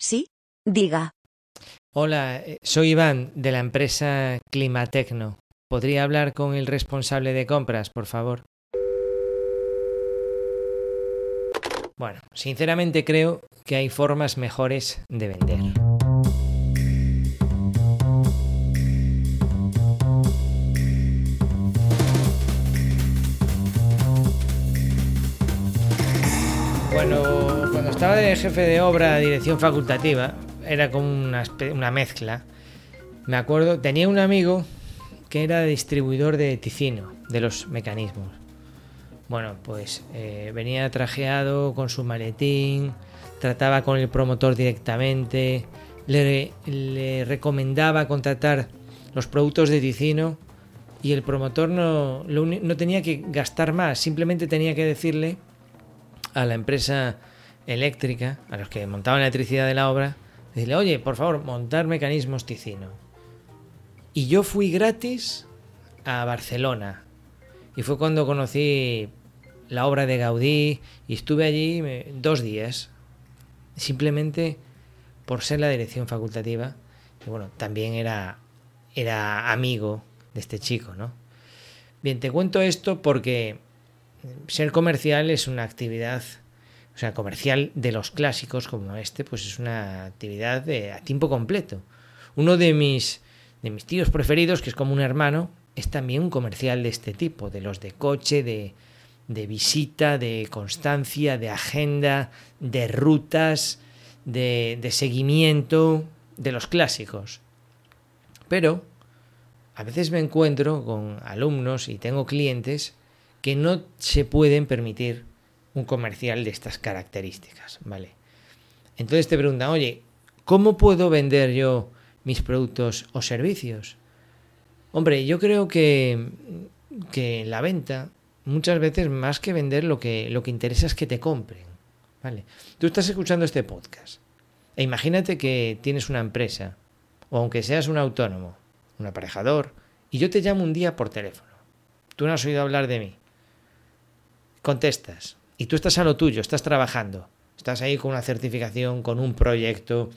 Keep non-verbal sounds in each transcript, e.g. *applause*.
Sí, diga. Hola, eh, soy Iván de la empresa Climatecno. ¿Podría hablar con el responsable de compras, por favor? Bueno, sinceramente creo que hay formas mejores de vender. Bueno, estaba de jefe de obra, dirección facultativa, era como una, mezcla. Me acuerdo, tenía un amigo que era distribuidor de Ticino, de los mecanismos. Bueno, pues eh, venía trajeado con su maletín, trataba con el promotor directamente, le, recomendaba contratar los productos de Ticino y el promotor no tenía que gastar más, simplemente tenía que decirle a la empresa eléctrica, a los que montaban la electricidad de la obra, decirle, oye, por favor, montar mecanismos Ticino. Y yo fui gratis a Barcelona. Y fue cuando conocí la obra de Gaudí y estuve allí dos días. Simplemente por ser la dirección facultativa. Y bueno, también era, era amigo de este chico, ¿no? Bien, te cuento esto porque ser comercial es una actividad, sea, comercial de los clásicos como este, pues es una actividad de, a tiempo completo. Uno de mis, de mis tíos preferidos, que es como un hermano, es también un comercial de este tipo, de los de coche, de, de visita, de constancia, de agenda, de rutas, de, de seguimiento, de los clásicos. Pero a veces me encuentro con alumnos y tengo clientes que no se pueden permitir un comercial de estas características, ¿vale? Entonces te preguntan, oye, ¿cómo puedo vender yo mis productos o servicios? Hombre, yo creo que, que la venta, muchas veces más que vender, lo que, lo que interesa es que te compren, ¿vale? Tú estás escuchando este podcast e imagínate que tienes una empresa, o aunque seas un autónomo, un aparejador, y yo te llamo un día por teléfono. Tú no has oído hablar de mí contestas y tú estás a lo tuyo, estás trabajando, estás ahí con una certificación, con un proyecto,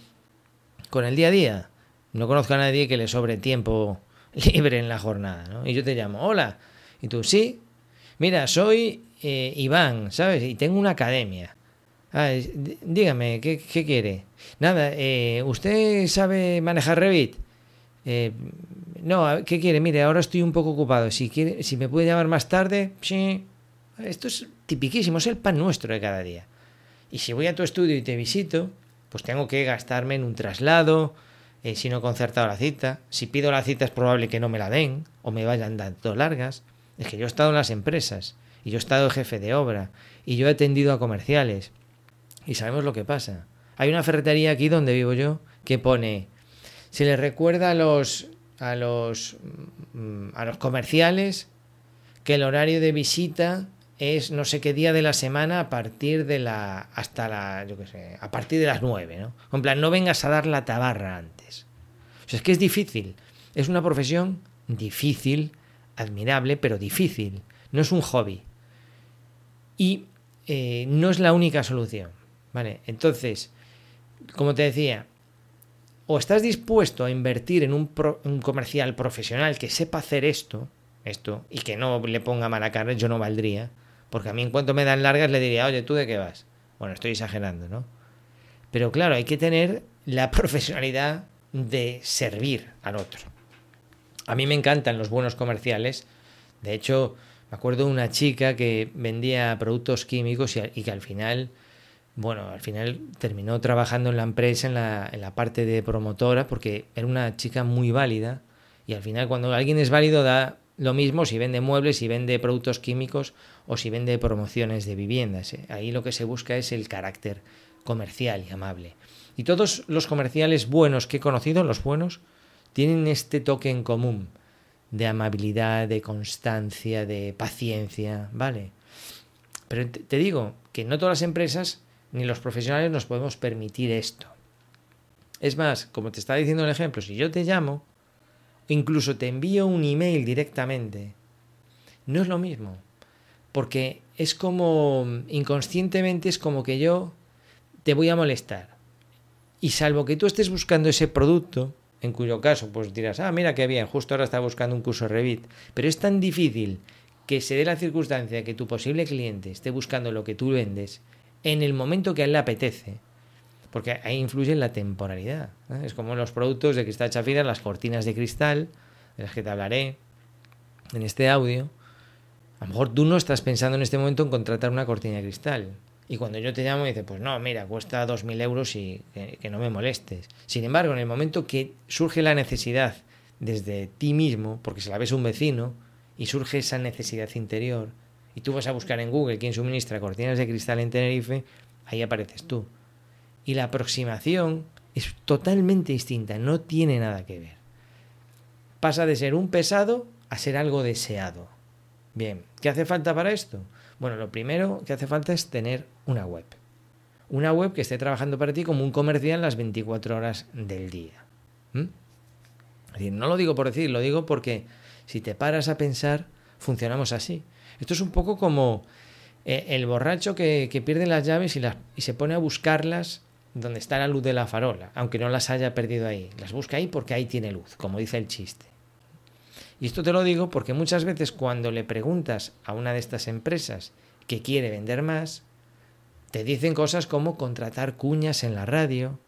con el día a día. No conozco a nadie que le sobre tiempo *laughs* libre en la jornada, ¿no? Y yo te llamo, hola, y tú, sí, mira, soy eh, Iván, ¿sabes? Y tengo una academia. Dígame, ¿qué, ¿qué, quiere? Nada, eh, ¿usted sabe manejar Revit? Eh, no, ¿qué quiere? Mire, ahora estoy un poco ocupado. Si quiere, si me puede llamar más tarde, sí, esto es tipiquísimo, es el pan nuestro de cada día. Y si voy a tu estudio y te visito, pues tengo que gastarme en un traslado, eh, si no he concertado la cita. Si pido la cita es probable que no me la den o me vayan dando largas. Es que yo he estado en las empresas y yo he estado jefe de obra y yo he atendido a comerciales y sabemos lo que pasa. Hay una ferretería aquí donde vivo yo que pone se le recuerda a los a los mm, a los comerciales que el horario de visita es no sé qué día de la semana a partir de la hasta la yo qué sé, a partir de las nueve, ¿no? En plan, no vengas a dar la tabarra antes. O sea, es que es difícil. Es una profesión difícil, admirable, pero difícil. No es un hobby. Y eh, no es la única solución. ¿Vale? Entonces, como te decía, o estás dispuesto a invertir en un, un comercial profesional que sepa hacer esto, esto, y que no le ponga mala cara, yo no valdría porque a mí en cuanto me dan largas le diría, oye, ¿tú de qué vas? Bueno, estoy exagerando, ¿no? Pero claro, hay que tener la *laughs* profesionalidad de servir al otro. A mí me encantan los buenos comerciales. De hecho, me acuerdo de una chica que vendía productos químicos y, que al final, bueno, al final terminó trabajando en la empresa, en la, en la parte de promotora, porque era una chica muy válida. Y al final, cuando alguien es válido, da lo mismo si vende muebles, si vende productos químicos o si vende promociones de viviendas. ¿eh? Ahí lo que se busca es el carácter comercial y amable. Y todos los comerciales buenos que he conocido, los buenos, tienen este toque en común de amabilidad, de constancia, de paciencia, ¿vale? Pero te digo que no todas las empresas ni los profesionales nos podemos permitir esto. Es más, como te estaba diciendo el ejemplo, si yo te llamo, incluso te envío un email directamente, no es lo mismo. Porque es como, inconscientemente es como que yo te voy a molestar. Y salvo que tú estés buscando ese producto, en cuyo caso pues dirás, ah, mira qué bien, justo ahora está buscando un curso Revit, pero es tan difícil que se dé la circunstancia de que tu posible cliente esté buscando lo que tú vendes en el momento que a él le apetece, porque ahí influye la temporalidad. Es como los productos de cristal chafira, las cortinas de cristal, de las que te hablaré en este audio. A lo mejor tú no estás pensando en este momento en contratar una cortina de cristal. Y cuando yo te llamo, dice, pues no, mira, cuesta 2.000 euros y que, no me molestes. Sin embargo, en el momento que surge la necesidad desde ti mismo, porque se la ves un vecino, y surge esa necesidad interior, y tú vas a buscar en Google quién suministra cortinas de cristal en Tenerife, ahí apareces tú y la aproximación es totalmente distinta, no tiene nada que ver. Pasa de ser un pesado a ser algo deseado. Bien, ¿qué hace falta para esto? Bueno, lo primero que hace falta es tener una web. Una web que esté trabajando para ti como un comercial las 24 horas del día. ¿Mm? No lo digo por decir, lo digo porque si te paras a pensar, funcionamos así. Esto es un poco como eh, el borracho que, pierde las llaves y, las, y se pone a buscarlas donde está la luz de la farola, aunque no las haya perdido ahí. Las busca ahí porque ahí tiene luz, como dice el chiste. Y esto te lo digo porque muchas veces cuando le preguntas a una de estas empresas que quiere vender más, te dicen cosas como contratar cuñas en la radio,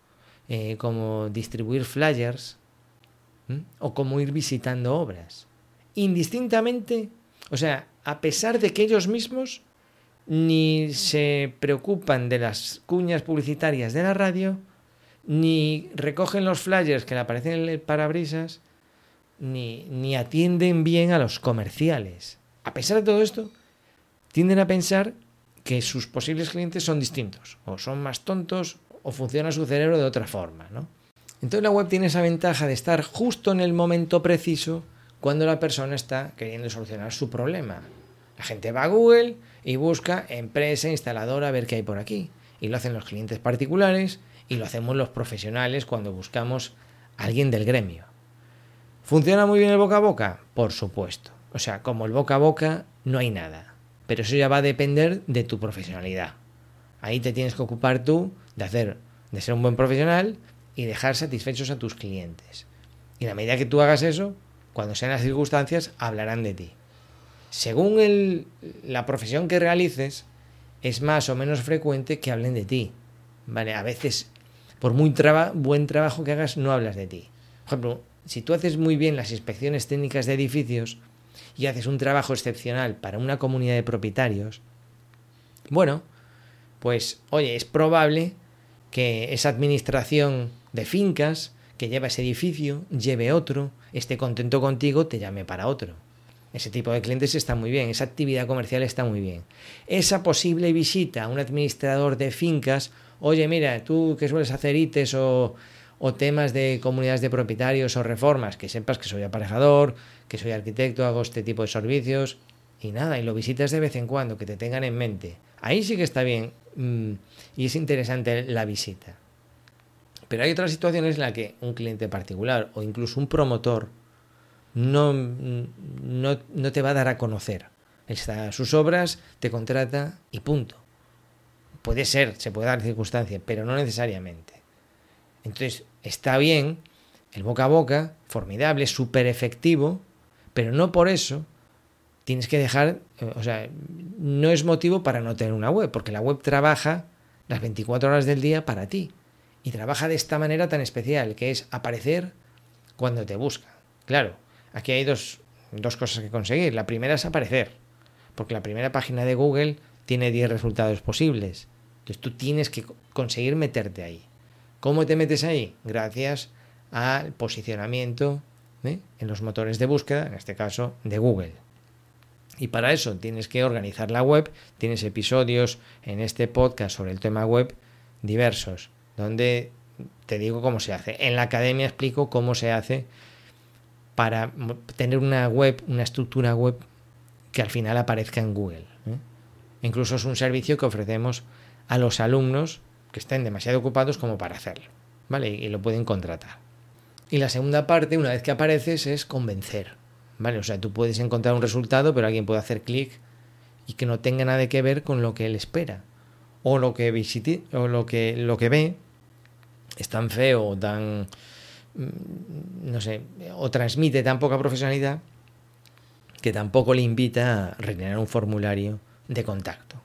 eh, como distribuir flyers o como ir visitando obras. Indistintamente, o sea, a pesar de que ellos mismos ni se preocupan de las cuñas publicitarias de la radio, ni recogen los flyers que le aparecen en el parabrisas, ni, ni atienden bien a los comerciales. A pesar de todo esto, tienden a pensar que sus posibles clientes son distintos, o son más tontos, o funciona su cerebro de otra forma, ¿no? Entonces la web tiene esa ventaja de estar justo en el momento preciso cuando la persona está queriendo solucionar su problema. La gente va a Google y busca empresa, instaladora, a ver qué hay por aquí. Y lo hacen los clientes particulares y lo hacemos los profesionales cuando buscamos a alguien del gremio. ¿Funciona muy bien el boca a boca? Por supuesto. O sea, como el boca a boca no hay nada. Pero eso ya va a depender de tu profesionalidad. Ahí te tienes que ocupar tú de hacer, de ser un buen profesional y dejar satisfechos a tus clientes. Y a la medida que tú hagas eso, cuando sean las circunstancias, hablarán de ti según el, la profesión que realices, es más o menos frecuente que hablen de ti. ¿Vale? A veces, por muy buen trabajo que hagas, no hablas de ti. Por ejemplo, si tú haces muy bien las inspecciones técnicas de edificios y haces un trabajo excepcional para una comunidad de propietarios, bueno, pues oye, es probable que esa administración de fincas que lleva ese edificio lleve otro, esté contento contigo, te llame para otro. Ese tipo de clientes está muy bien, esa actividad comercial está muy bien. Esa posible visita a un administrador de fincas, oye, mira, tú que sueles hacer ITES o, o temas de comunidades de propietarios o reformas, que sepas que soy aparejador, que soy arquitecto, hago este tipo de servicios y nada, y lo visitas de vez en cuando, que te tengan en mente. Ahí sí que está bien mm, y es interesante la visita. Pero hay otras situaciones en las que un cliente particular o incluso un promotor no, no, no te va a dar a conocer. Está sus obras, te contrata y punto. Puede ser, se puede dar circunstancia, pero no necesariamente. Entonces, está bien, el boca a boca, formidable, súper efectivo, pero no por eso tienes que dejar, eh, o sea, no es motivo para no tener una web, porque la web trabaja las 24 horas del día para ti. Y trabaja de esta manera tan especial, que es aparecer cuando te busca. Claro, Aquí hay dos, cosas que conseguir. La primera es aparecer, porque la primera página de Google tiene 10 resultados posibles. Entonces tú tienes que conseguir meterte ahí. ¿Cómo te metes ahí? Gracias al posicionamiento ¿eh? en los motores de búsqueda, en este caso de Google. Y para eso tienes que organizar la web. Tienes episodios en este podcast sobre el tema web diversos, donde te digo cómo se hace. En la academia explico cómo se hace para tener una web, una estructura web que al final aparezca en Google. Incluso es un servicio que ofrecemos a los alumnos que estén demasiado ocupados como para hacerlo, ¿vale? Y lo pueden contratar. Y la segunda parte, una vez que apareces, es convencer, ¿vale? O sea, tú puedes encontrar un resultado, pero alguien puede hacer clic y que no tenga nada que ver con lo que él espera o lo que visite o lo que lo que ve es tan feo tan, no sé, o transmite tan poca profesionalidad que tampoco le invita a rellenar un formulario de contacto.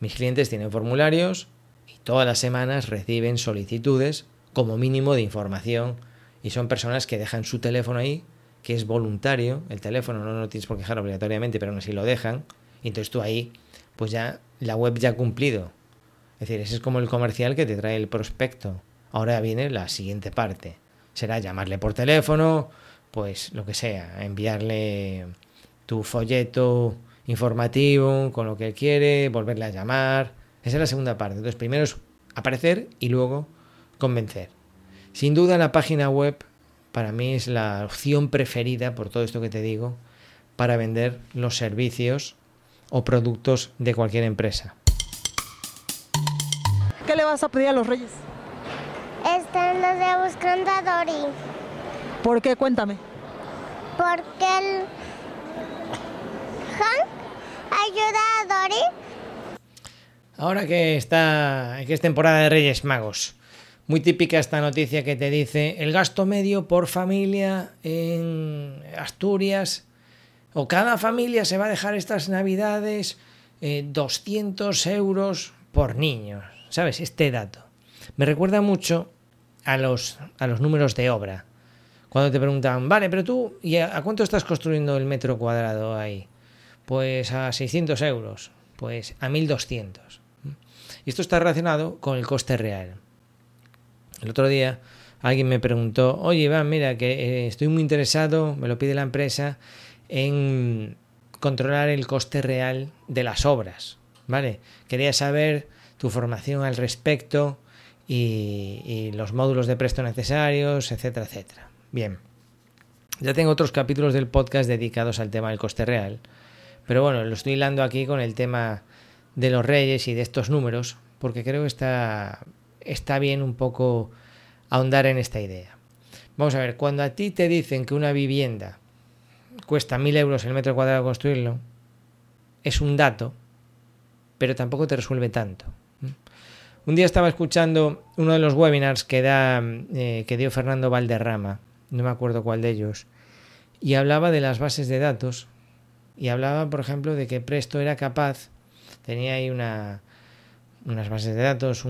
Mis clientes tienen formularios y todas las semanas reciben solicitudes como mínimo de información y son personas que dejan su teléfono ahí, que es voluntario, el teléfono no lo tienes por quejar obligatoriamente, pero aún así lo dejan, y entonces tú ahí, pues ya la web ya ha cumplido. Es decir, ese es como el comercial que te trae el prospecto. Ahora viene la siguiente parte. Será llamarle por teléfono, pues lo que sea, enviarle tu folleto informativo con lo que él quiere, volverle a llamar. Esa es la segunda parte. Entonces, primero es aparecer y luego convencer. Sin duda, la página web para mí es la opción preferida, por todo esto que te digo, para vender los servicios o productos de cualquier empresa. ¿Qué le vas a pedir a los reyes? Los de buscando a Dory. ¿Por qué? Cuéntame. Porque el Hank ayuda a Dory. Ahora que está que es temporada de Reyes Magos, muy típica esta noticia que te dice el gasto medio por familia en Asturias o cada familia se va a dejar estas navidades 200 eh, euros por niño. ¿Sabes? Este dato. Me recuerda mucho a los, a los números de obra. Cuando te preguntan, vale, pero tú, ¿y a, cuánto estás construyendo el metro cuadrado ahí? Pues a 600 euros, pues a 1200. Y esto está relacionado con el coste real. El otro día alguien me preguntó, oye Iván, mira, que eh, estoy muy interesado, me lo pide la empresa, en controlar el coste real de las obras. ¿Vale? Quería saber tu formación al respecto y, los módulos de presto necesarios, etcétera, etcétera. Bien. Ya tengo otros capítulos del podcast dedicados al tema del coste real. Pero bueno, lo estoy hilando aquí con el tema de los reyes y de estos números, porque creo que está, está bien un poco ahondar en esta idea. Vamos a ver, cuando a ti te dicen que una vivienda cuesta mil euros el metro cuadrado construirlo, es un dato, pero tampoco te resuelve tanto. Un día estaba escuchando uno de los webinars que, da, eh, que dio Fernando Valderrama, no me acuerdo cuál de ellos, y hablaba de las bases de datos, y hablaba, por ejemplo, de que Presto era capaz, tenía ahí una, unas bases de datos,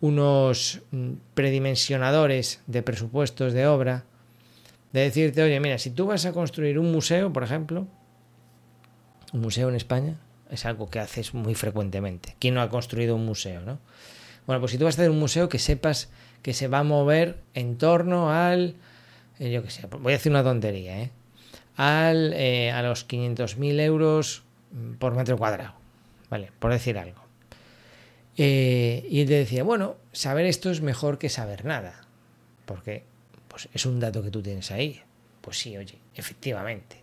unos predimensionadores de presupuestos de obra, de decirte, oye, mira, si tú vas a construir un museo, por ejemplo, un museo en España, es algo que haces muy frecuentemente. ¿Quién no ha construido un museo, no? Bueno, pues si tú vas a hacer un museo, que sepas que se va a mover en torno al, eh, yo qué sé, voy a decir una tontería, ¿eh? Al, eh, a los 500.000 euros por metro cuadrado, ¿vale? Por decir algo. Eh, y te decía, bueno, saber esto es mejor que saber nada, porque pues, es un dato que tú tienes ahí. Pues sí, oye, efectivamente.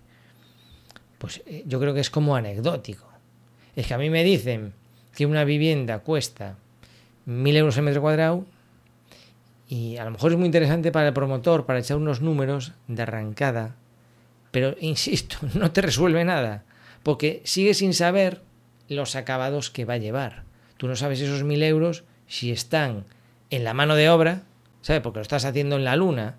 Pues yo creo que es como anecdótico. Es que a mí me dicen que una vivienda cuesta mil euros el metro cuadrado y a lo mejor es muy interesante para el promotor, para echar unos números de arrancada, pero insisto, *laughs* no te resuelve nada, porque sigue sin saber los acabados que va a llevar. Tú no sabes esos mil euros si están en la mano de obra, ¿sabes? Porque lo estás haciendo en la luna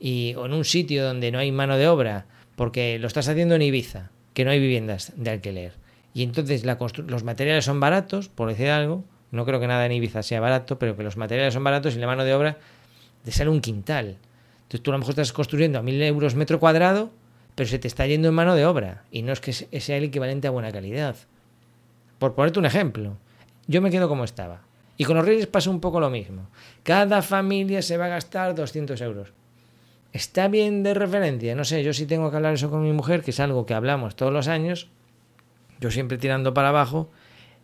y, o en un sitio donde no hay mano de obra, porque lo estás haciendo en Ibiza, que no hay viviendas de alquiler y entonces los materiales son baratos, por decir algo, no creo que nada en Ibiza sea barato, pero que los materiales son baratos y la mano de obra te sale un quintal. Entonces tú a lo mejor estás construyendo a mil euros metro cuadrado, pero se te está yendo en mano de obra y no es que sea el equivalente a buena calidad. Por ponerte un ejemplo, yo me quedo como estaba. Y con los Reyes pasa un poco lo mismo. Cada familia se va a gastar 200 euros. ¿Está bien de referencia? No sé, yo sí tengo que hablar eso con mi mujer, que es algo que hablamos todos los años, yo siempre tirando para abajo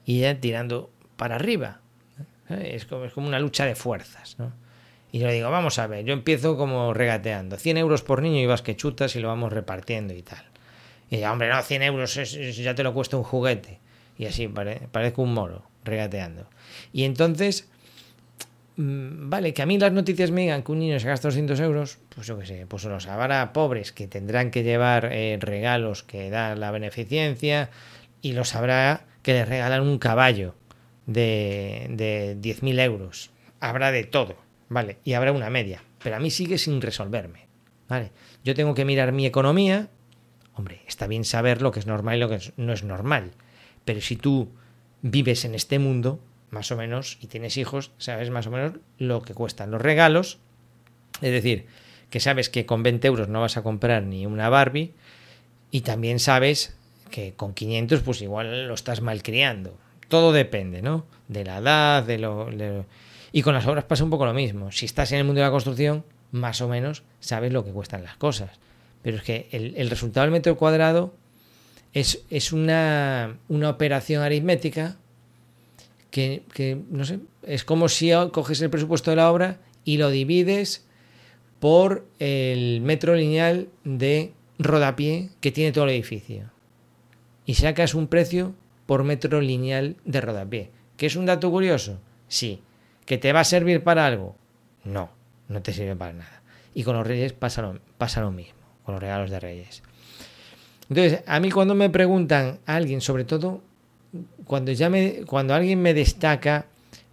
y ella tirando para arriba. ¿eh? Es como, es como una lucha de fuerzas. ¿no? Y yo le digo, vamos a ver, yo empiezo como regateando. 100 euros por niño y vas que chutas y lo vamos repartiendo y tal. Y ella, hombre, no, 100 euros ya te lo cuesta un juguete. Y así, parezco un moro, regateando. Y entonces, mm, vale, que a mí las noticias me digan que un niño se gasta 200 euros, pues yo qué sé, pues los habrá pobres que tendrán que llevar eh, regalos que da la beneficencia, y lo sabrá que le regalan un caballo de, de 10.000 euros. Habrá de todo. Vale, y habrá una media, pero a mí sigue sin resolverme. Vale, yo tengo que mirar mi economía. Hombre, está bien saber lo que es normal y lo que no es normal. Pero si tú vives en este mundo, más o menos, y tienes hijos, sabes más o menos lo que cuestan los regalos. Es decir, que sabes que con 20 euros no vas a comprar ni una Barbie. Y también sabes que con 500 pues igual lo estás malcriando. Todo depende, ¿no? De la edad, de lo, Y con las obras pasa un poco lo mismo. Si estás en el mundo de la construcción, más o menos sabes lo que cuestan las cosas. Pero es que el, resultado del metro cuadrado es, es una, una, operación aritmética que, que, no sé, es como si coges el presupuesto de la obra y lo divides por el metro lineal de rodapié que tiene todo el edificio. Y sacas un precio por metro lineal de rodapié. ¿Que es un dato curioso? Sí. ¿Que te va a servir para algo? No, no te sirve para nada. Y con los reyes pasa lo, pasa lo mismo, con los regalos de reyes. Entonces, a mí cuando me preguntan a alguien, sobre todo cuando, ya me, cuando alguien me destaca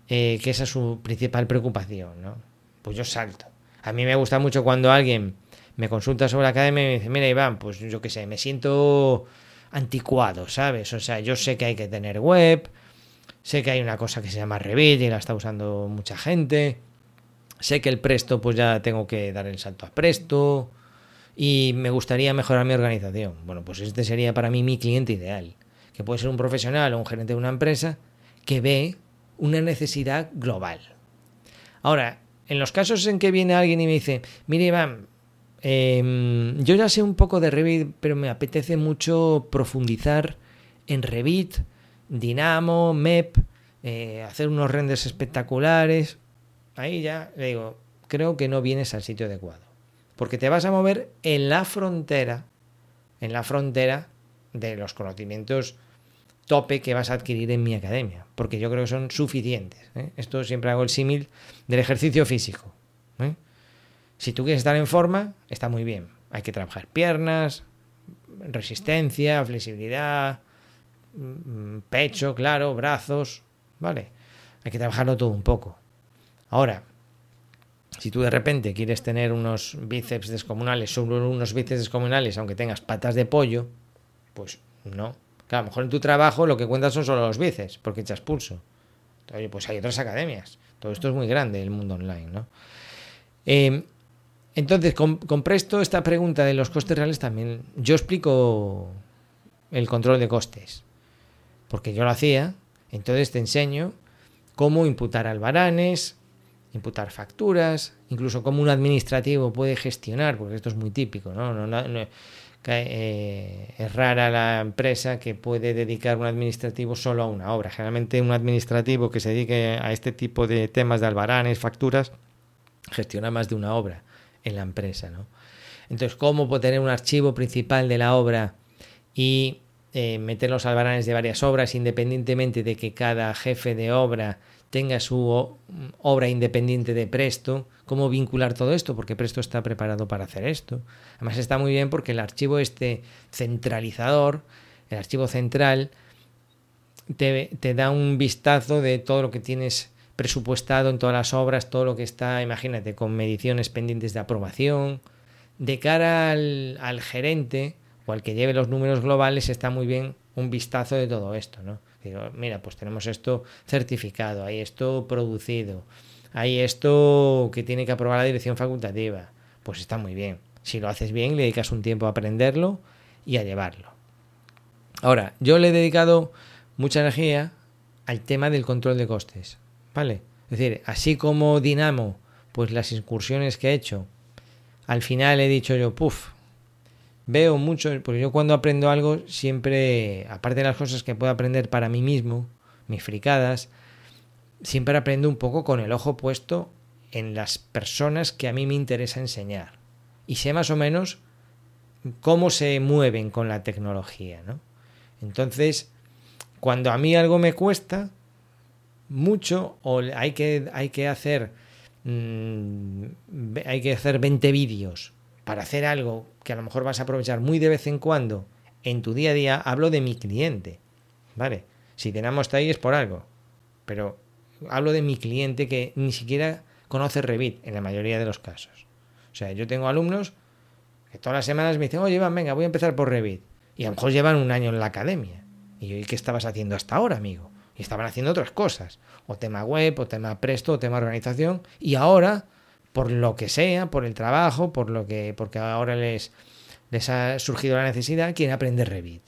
eh, que esa es su principal preocupación, ¿no? pues yo salto. A mí me gusta mucho cuando alguien me consulta sobre la academia y me dice, mira Iván, pues yo qué sé, me siento anticuado, ¿sabes? O sea, yo sé que hay que tener web, sé que hay una cosa que se llama Revit y la está usando mucha gente, sé que el Presto pues ya tengo que dar el salto a Presto y me gustaría mejorar mi organización. Bueno, pues este sería para mí mi cliente ideal, que puede ser un profesional o un gerente de una empresa que ve una necesidad global. Ahora, en los casos en que viene alguien y me dice, mire Iván, Em, yo ya sé un poco de Revit, pero me apetece mucho profundizar en Revit, Dynamo, MEP, eh, hacer unos renders espectaculares. Ahí ya le digo, creo que no vienes al sitio adecuado. Porque te vas a mover en la frontera, en la frontera de los conocimientos tope que vas a adquirir en mi academia. Porque yo creo que son suficientes. ¿eh? Esto siempre hago el símil del ejercicio físico. Si tú quieres estar en forma, está muy bien. Hay que trabajar piernas, resistencia, flexibilidad, mm, pecho, claro, brazos, ¿vale? Hay que trabajarlo todo un poco. Ahora, si tú de repente quieres tener unos bíceps descomunales, solo unos bíceps descomunales, aunque tengas patas de pollo, pues no. A lo mejor en tu trabajo lo que cuentas son solo los bíceps, porque echas pulso. Oye, pues hay otras academias. Todo esto es muy grande, el mundo online, ¿no? Eh, entonces, con, Presto, esta pregunta de los costes reales también. Yo explico el control de costes. Porque yo lo hacía. Entonces te enseño cómo imputar albaranes, imputar facturas, incluso cómo un administrativo puede gestionar, porque esto es muy típico, ¿no? Eh, es rara la empresa que puede dedicar un administrativo solo a una obra. Generalmente un administrativo que se dedique a este tipo de temas de albaranes, facturas, gestiona más de una obra en la empresa. ¿no? Entonces, ¿cómo puedo tener un archivo principal de la obra y eh, meter los albaranes de varias obras independientemente de que cada jefe de obra tenga su obra independiente de Presto? ¿Cómo vincular todo esto? Porque Presto está preparado para hacer esto. Además está muy bien porque el archivo este centralizador, el archivo central, te, te da un vistazo de todo lo que tienes presupuestado en todas las obras, todo lo que está, imagínate, con mediciones pendientes de aprobación. De cara al, gerente o al que lleve los números globales, está muy bien un vistazo de todo esto, ¿no? Mira, pues tenemos esto certificado, hay esto producido, hay esto que tiene que aprobar la dirección facultativa. Pues está muy bien. Si lo haces bien, le dedicas un tiempo a aprenderlo y a llevarlo. Ahora, yo le he dedicado mucha energía al tema del control de costes. ¿Vale? Es decir, así como Dinamo, pues las incursiones que he hecho, al final he dicho yo, puff, veo mucho, porque yo cuando aprendo algo siempre, aparte de las cosas que puedo aprender para mí mismo, mis fricadas, siempre aprendo un poco con el ojo puesto en las personas que a mí me interesa enseñar. Y sé más o menos cómo se mueven con la tecnología, ¿no? Entonces, cuando a mí algo me cuesta, mucho o hay que, hay que hacer mm, hay que hacer 20 vídeos para hacer algo que a lo mejor vas a aprovechar muy de vez en cuando en tu día a día, hablo de mi cliente. ¿Vale? Si tenemos ahí es por algo. Pero hablo de mi cliente que ni siquiera conoce Revit en la mayoría de los casos. O sea, yo tengo alumnos que todas las semanas me dicen, oye, Iván, venga, voy a empezar por Revit. Y a lo mejor llevan un año en la academia. Y yo, ¿y qué estabas haciendo hasta ahora, amigo? Estaban haciendo otras cosas. O tema web, o tema presto, o tema organización. Y ahora, por lo que sea, por el trabajo, por lo que, porque ahora les, les ha surgido la necesidad, quieren aprender Revit.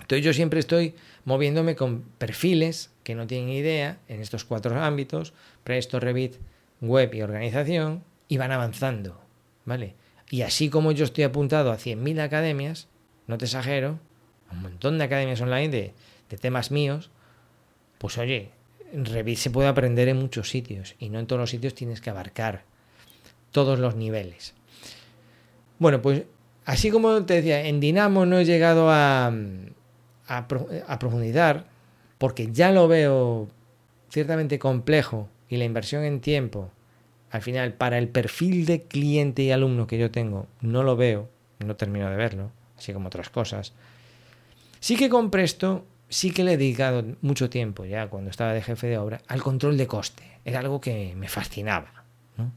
Entonces yo siempre estoy moviéndome con perfiles que no tienen idea en estos cuatro ámbitos, Presto, Revit, Web y Organización, y van avanzando, ¿vale? Y así como yo estoy apuntado a 100.000 academias, no te exagero, un montón de academias online de, de temas míos, pues oye, Revit se puede aprender en muchos sitios y no en todos los sitios tienes que abarcar todos los niveles. Bueno, pues así como te decía, en Dinamo no he llegado a, a, profundizar porque ya lo veo ciertamente complejo y la inversión en tiempo, al final, para el perfil de cliente y alumno que yo tengo, no lo veo, no termino de verlo, así como otras cosas. Sí que con Presto, sí que le he dedicado mucho tiempo, ya cuando estaba de jefe de obra, al control de coste. Era algo que me fascinaba. ¿no?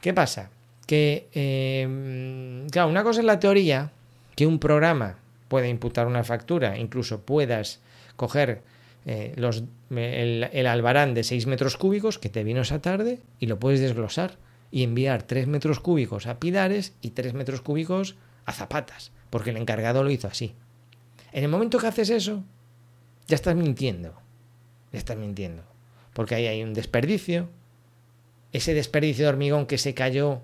¿Qué pasa? Que, eh, claro, una cosa es la teoría, que un programa puede imputar una factura, incluso puedas coger eh, los, el, el, albarán de 6 metros cúbicos que te vino esa tarde y lo puedes desglosar y enviar 3 metros cúbicos a Pilares y 3 metros cúbicos a Zapatas, porque el encargado lo hizo así. En el momento que haces eso, ya estás mintiendo. Ya estás mintiendo. Porque ahí hay un desperdicio. Ese desperdicio de hormigón que se cayó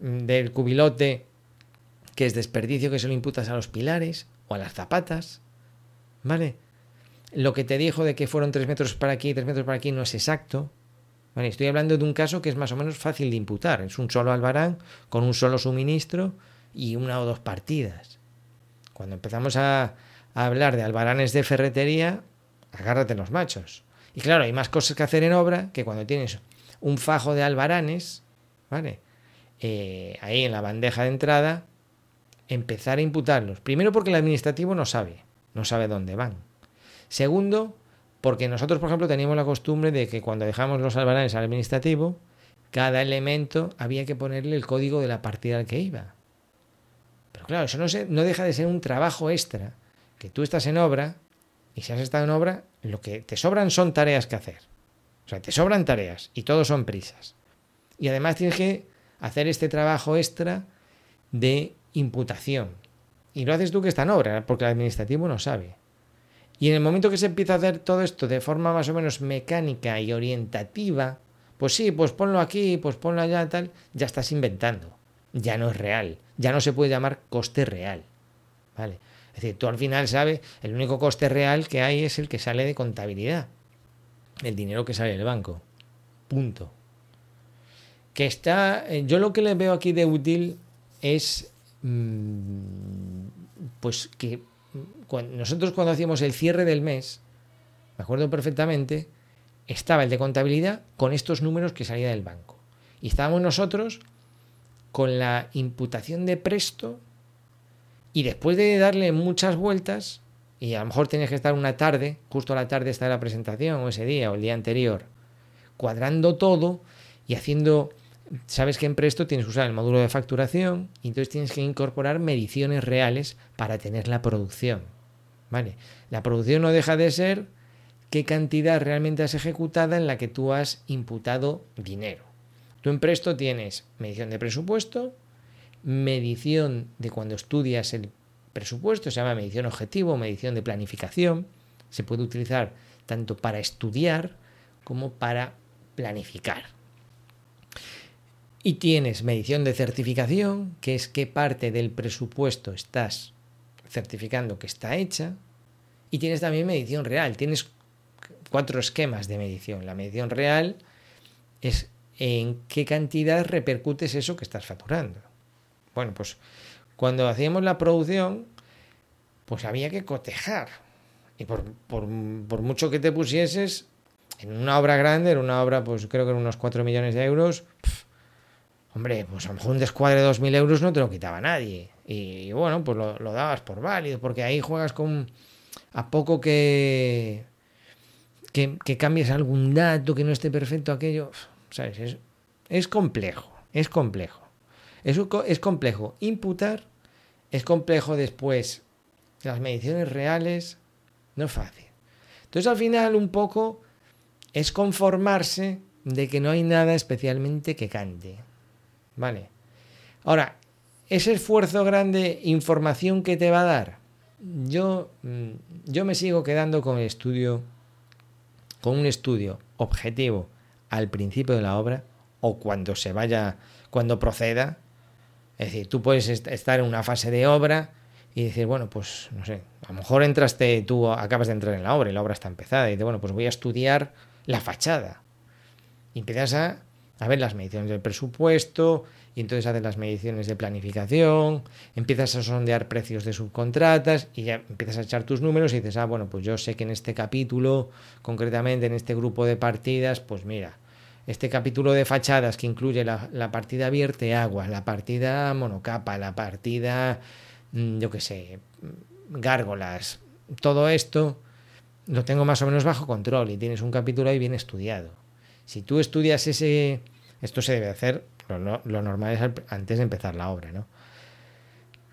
del cubilote, que es desperdicio que se lo imputas a los pilares o a las zapatas. ¿Vale? Lo que te dijo de que fueron tres metros para aquí y tres metros para aquí no es exacto. Vale, estoy hablando de un caso que es más o menos fácil de imputar. Es un solo albarán con un solo suministro y una o dos partidas. Cuando empezamos a, hablar de albaranes de ferretería, agárrate los machos. Y claro, hay más cosas que hacer en obra que cuando tienes un fajo de albaranes, ¿vale? Eh, ahí en la bandeja de entrada, empezar a imputarlos. Primero porque el administrativo no sabe, no sabe dónde van. Segundo, porque nosotros, por ejemplo, teníamos la costumbre de que cuando dejamos los albaranes al administrativo, cada elemento había que ponerle el código de la partida al que iba. Claro, eso no, se, no deja de ser un trabajo extra, que tú estás en obra, y si has estado en obra, lo que te sobran son tareas que hacer. O sea, te sobran tareas, y todo son prisas. Y además tienes que hacer este trabajo extra de imputación. Y lo haces tú que está en obra, porque el administrativo no sabe. Y en el momento que se empieza a hacer todo esto de forma más o menos mecánica y orientativa, pues sí, pues ponlo aquí, pues ponlo allá, tal, ya estás inventando. Ya no es real. Ya no se puede llamar coste real. ¿Vale? Es decir, tú al final sabes, el único coste real que hay es el que sale de contabilidad. El dinero que sale del banco. Punto. Que está. eh, Yo lo que le veo aquí de útil es. Mmm, pues que cuando, nosotros cuando hacíamos el cierre del mes, me acuerdo perfectamente, estaba el de contabilidad con estos números que salía del banco. Y estábamos nosotros con la imputación de presto y después de darle muchas vueltas, y a lo mejor tenías que estar una tarde, justo a la tarde está la presentación, o ese día, o el día anterior, cuadrando todo y haciendo sabes que en Presto tienes que usar el módulo de facturación y entonces tienes que incorporar mediciones reales para tener la producción. ¿Vale? La producción no deja de ser qué cantidad realmente has ejecutada en la que tú has imputado dinero. Tú en Presto tienes medición de presupuesto, medición de cuando estudias el presupuesto, se llama medición objetivo, medición de planificación. Se puede utilizar tanto para estudiar como para planificar. Y tienes medición de certificación, que es qué parte del presupuesto estás certificando que está hecha. Y tienes también medición real. Tienes cuatro esquemas de medición. La medición real es en qué cantidad repercutes eso que estás facturando. Bueno, pues cuando hacíamos la producción, pues había que cotejar. Y por, por, por mucho que te pusieses, en una obra grande, en una obra, pues creo que en unos 4 millones de euros, Hombre, pues a lo mejor un descuadre de 2.000 euros no te lo quitaba nadie. Y, y bueno, pues lo, lo, dabas por válido, porque ahí juegas con. A poco que. que, que cambies algún dato, que no esté perfecto aquello. ¿Sabes? Es, es complejo, es complejo. Es, es complejo imputar, es complejo después las mediciones reales, no es fácil. Entonces al final un poco es conformarse de que no hay nada especialmente que cante. ¿Vale? Ahora, ese esfuerzo grande, información que te va a dar, yo, mm, yo me sigo quedando con el estudio, con un estudio objetivo al principio de la obra o cuando se vaya, cuando proceda. Es decir, tú puedes estar en una fase de obra y decir, bueno, pues no sé, a lo mejor entraste, tú acabas de entrar en la obra y la obra está empezada y dices, bueno, pues voy a estudiar la fachada. Y empiezas a, a ver las mediciones del presupuesto, y entonces haces las mediciones de planificación, empiezas a sondear precios de subcontratas y ya empiezas a echar tus números y dices, ah, bueno, pues yo sé que en este capítulo, concretamente en este grupo de partidas, pues mira, este capítulo de fachadas que incluye la, partida vierte agua, la partida monocapa, la partida, mm, yo qué sé, gárgolas, todo esto lo tengo más o menos bajo control y tienes un capítulo ahí bien estudiado. Si tú estudias ese, esto se debe hacer lo, normal es antes de empezar la obra, ¿no?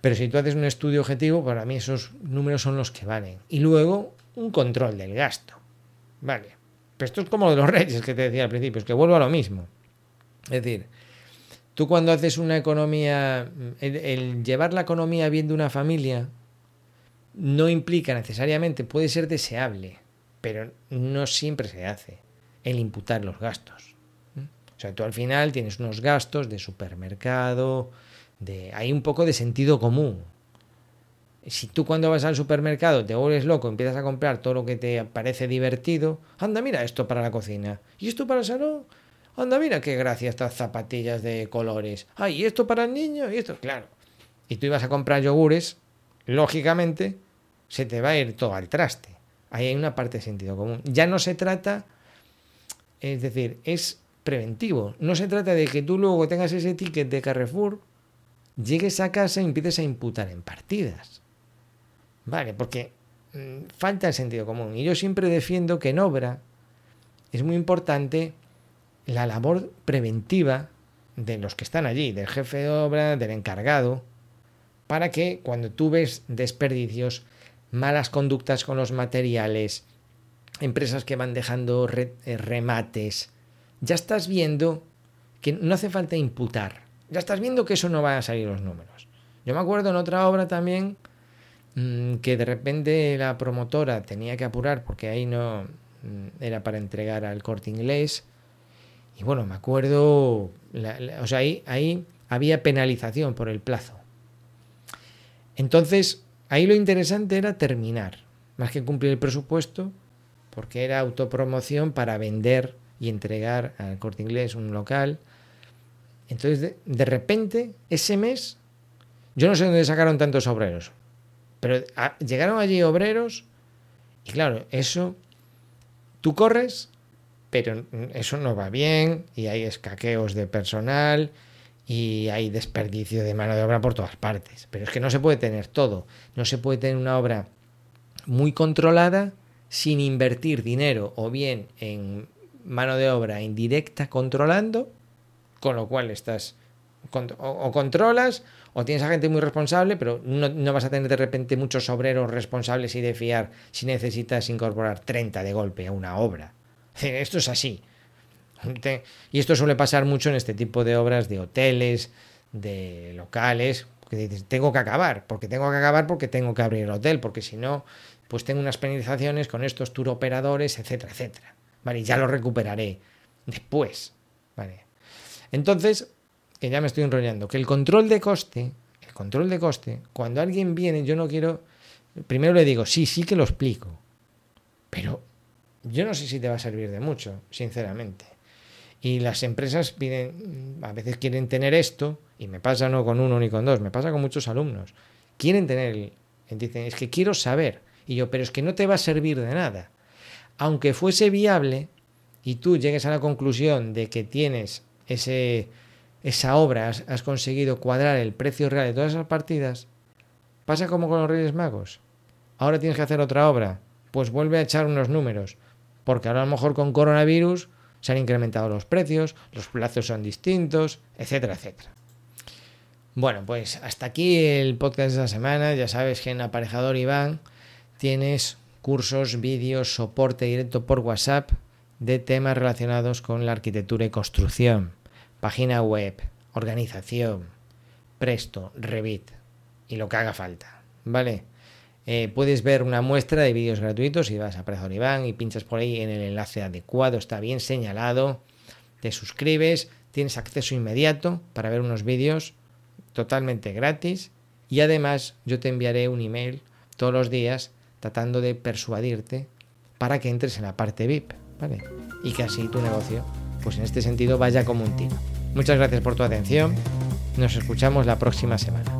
Pero si tú haces un estudio objetivo, para mí esos números son los que valen. Y luego un control del gasto. Vale. Pero esto es como de los *laughs* reyes que te decía al principio, es que vuelvo a lo mismo. Es decir, tú cuando haces una economía, el, llevar la economía bien de una familia no implica necesariamente, puede ser deseable, pero no siempre se hace el imputar los gastos. O sea, tú al final tienes unos gastos de supermercado, de hay un poco de sentido común. Si tú cuando vas al supermercado te vuelves loco, empiezas a comprar todo lo que te parece divertido, anda, mira esto para la cocina. ¿Y esto para el salón? Anda, mira qué gracia estas zapatillas de colores. Ay, ¿y esto para el niño? Y esto, claro. Y tú ibas a comprar yogures, lógicamente, se te va a ir todo al traste. Ahí hay una parte de sentido común. Ya no se trata, es decir, es preventivo. No se trata de que tú luego tengas ese ticket de Carrefour, llegues a casa y empieces a imputar en partidas. Vale, porque mm, falta el sentido común. Y yo siempre defiendo que en obra es muy importante la labor preventiva de los que están allí, del jefe de obra, del encargado, para que cuando tú ves desperdicios, malas conductas con los materiales, empresas que van dejando eh, remates, ya estás viendo que no hace falta imputar. Ya estás viendo que eso no va a salir los números. Yo me acuerdo en otra obra también que de repente la promotora tenía que apurar porque ahí no mm, era para entregar al corte inglés. Y bueno, me acuerdo, o sea, ahí, ahí había penalización por el plazo. Entonces, ahí lo interesante era terminar, más que cumplir el presupuesto, porque era autopromoción para vender y entregar al corte inglés un local. Entonces, de, repente, ese mes, yo no sé dónde sacaron tantos obreros, pero llegaron allí obreros y claro, eso, tú corres, pero eso no va bien y hay escaqueos de personal y hay desperdicio de mano de obra por todas partes. Pero es que no se puede tener todo, no se puede tener una obra muy controlada sin invertir dinero o bien en mano de obra indirecta controlando, con lo cual estás o, controlas o tienes a gente muy responsable, pero no, vas a tener de repente muchos obreros responsables y de fiar si necesitas incorporar 30 de golpe a una obra. Esto es así. Y esto suele pasar mucho en este tipo de obras de hoteles, de locales, que dices, tengo que acabar, porque tengo que acabar porque tengo que abrir el hotel, porque si no, pues tengo unas penalizaciones con estos tour operadores, etcétera, etcétera. ¿vale? Ya lo recuperaré después, ¿vale? Entonces, que ya me estoy enrollando, que el control de coste, el control de coste, cuando alguien viene, yo no quiero, primero le digo, sí, sí que lo explico, pero yo no sé si te va a servir de mucho, sinceramente. Y las empresas piden, a veces quieren tener esto, y me pasa no con uno ni con dos, me pasa con muchos alumnos. Quieren tener, dicen, es que quiero saber. Y yo, pero es que no te va a servir de nada aunque fuese viable y tú llegues a la conclusión de que tienes ese, esa obra, has, conseguido cuadrar el precio real de todas esas partidas, pasa como con los Reyes Magos. Ahora tienes que hacer otra obra, pues vuelve a echar unos números, porque ahora a lo mejor con coronavirus se han incrementado los precios, los plazos son distintos, etcétera, etcétera. Bueno, pues hasta aquí el podcast de esta semana. Ya sabes que en Aparejador Iván tienes cursos, vídeos, soporte directo por WhatsApp de temas relacionados con la arquitectura y construcción, página web, organización, Presto, Revit y lo que haga falta. ¿Vale? Eh, puedes ver una muestra de vídeos gratuitos si vas a Aparejador Iván y pinchas por ahí en el enlace adecuado, está bien señalado, te suscribes, tienes acceso inmediato para ver unos vídeos totalmente gratis y además yo te enviaré un email todos los días tratando de persuadirte para que entres en la parte VIP, ¿vale? Y que así tu negocio, pues en este sentido, vaya como un tiro. Muchas gracias por tu atención. Nos escuchamos la próxima semana.